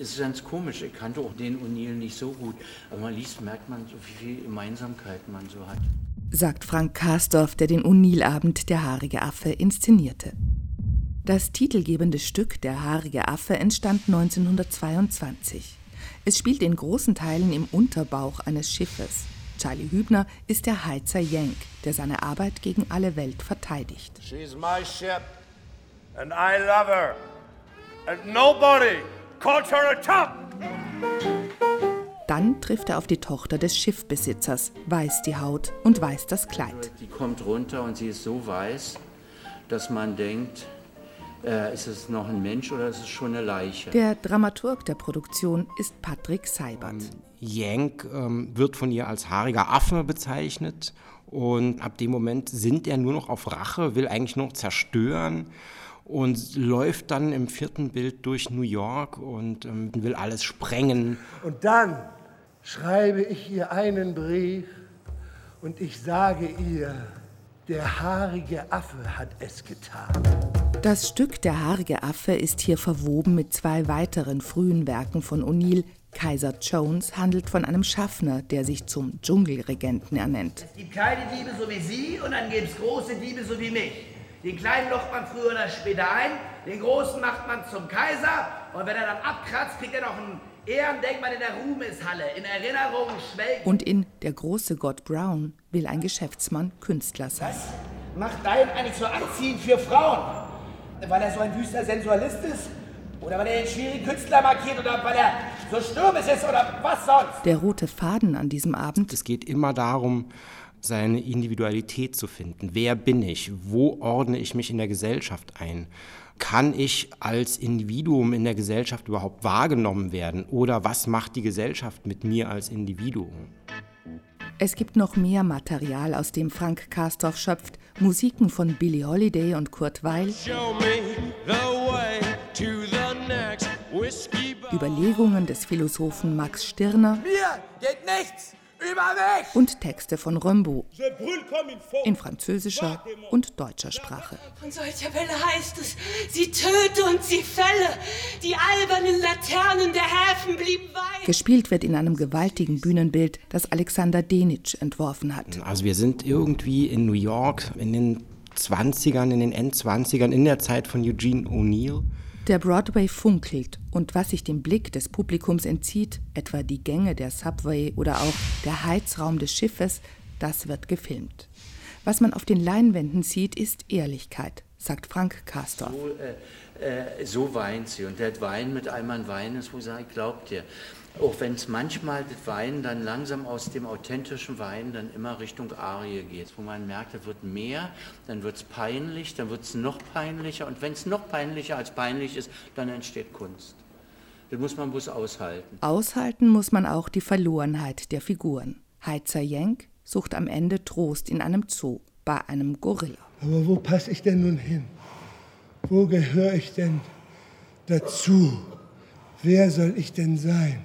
Es ist ganz komisch, ich kannte auch den O'Neill nicht so gut, aber man liest, merkt man, so wie viele Gemeinsamkeiten man so hat. Sagt Frank Karsdorf, der den O'Neill-Abend Der haarige Affe inszenierte. Das titelgebende Stück Der haarige Affe entstand 1922. Es spielt in großen Teilen im Unterbauch eines Schiffes. Charlie Hübner ist der Heizer Yank, der seine Arbeit gegen alle Welt verteidigt. She's my ship and I love her and nobody calls her a top. Dann trifft er auf die Tochter des Schiffbesitzers, weiß die Haut und weiß das Kleid. Die kommt runter und sie ist so weiß, dass man denkt, äh, ist es noch ein Mensch oder ist es schon eine Leiche? Der Dramaturg der Produktion ist Patrick Seibert. Yank ähm, wird von ihr als haariger Affe bezeichnet und ab dem Moment sinnt er nur noch auf Rache, will eigentlich nur noch zerstören und läuft dann im vierten Bild durch New York und ähm, will alles sprengen. Und dann schreibe ich ihr einen Brief und ich sage ihr, der haarige Affe hat es getan. Das Stück Der haarige Affe ist hier verwoben mit zwei weiteren frühen Werken von O'Neill. Kaiser Jones handelt von einem Schaffner, der sich zum Dschungelregenten ernennt. Es gibt keine Diebe so wie Sie und dann gibt es große Diebe so wie mich. Den kleinen locht man früher oder später ein, den großen macht man zum Kaiser und wenn er dann abkratzt, kriegt er noch ein Ehrendenkmal in der Ruhmeshalle, in Erinnerung schwelgen. Und in Der große Gott Brown will ein Geschäftsmann Künstler sein. Was macht dein eigentlich so anziehend für Frauen? weil er so ein wüster Sensualist ist? Oder weil er den schwierigen Künstler markiert oder weil er so stürmisch ist oder was sonst? Der rote Faden an diesem Abend. Es geht immer darum, seine Individualität zu finden. Wer bin ich? Wo ordne ich mich in der Gesellschaft ein? Kann ich als Individuum in der Gesellschaft überhaupt wahrgenommen werden? Oder was macht die Gesellschaft mit mir als Individuum? Es gibt noch mehr Material, aus dem Frank Karsdorf schöpft. Musiken von Billie Holiday und Kurt Weil. Überlegungen des Philosophen Max Stirner. Mir geht nichts! Und Texte von Rimbaud in französischer und deutscher Sprache. Von solcher Welle heißt es, sie töte und sie fälle. Die albernen Laternen der Häfen blieben weiß. Gespielt wird in einem gewaltigen Bühnenbild, das Alexander Denitsch entworfen hat. Also wir sind irgendwie in New York in den 20ern, in den Endzwanzigern, in der Zeit von Eugene O'Neill. Der Broadway funkelt und was sich dem Blick des Publikums entzieht, etwa die Gänge der Subway oder auch der Heizraum des Schiffes, das wird gefilmt. Was man auf den Leinwänden sieht, ist Ehrlichkeit, sagt Frank Castor. So, äh, äh, so weint sie und der Wein mit einmal Wein ist, wo sie sagt, glaubt ihr. Auch wenn es manchmal das Wein dann langsam aus dem authentischen Wein dann immer Richtung Arie geht, wo man merkt, es wird mehr, dann wird es peinlich, dann wird es noch peinlicher und wenn es noch peinlicher als peinlich ist, dann entsteht Kunst. Das muss man bloß aushalten. Aushalten muss man auch die Verlorenheit der Figuren. Heizer Jenk sucht am Ende Trost in einem Zoo bei einem Gorilla. Aber wo passe ich denn nun hin? Wo gehöre ich denn dazu? Wer soll ich denn sein?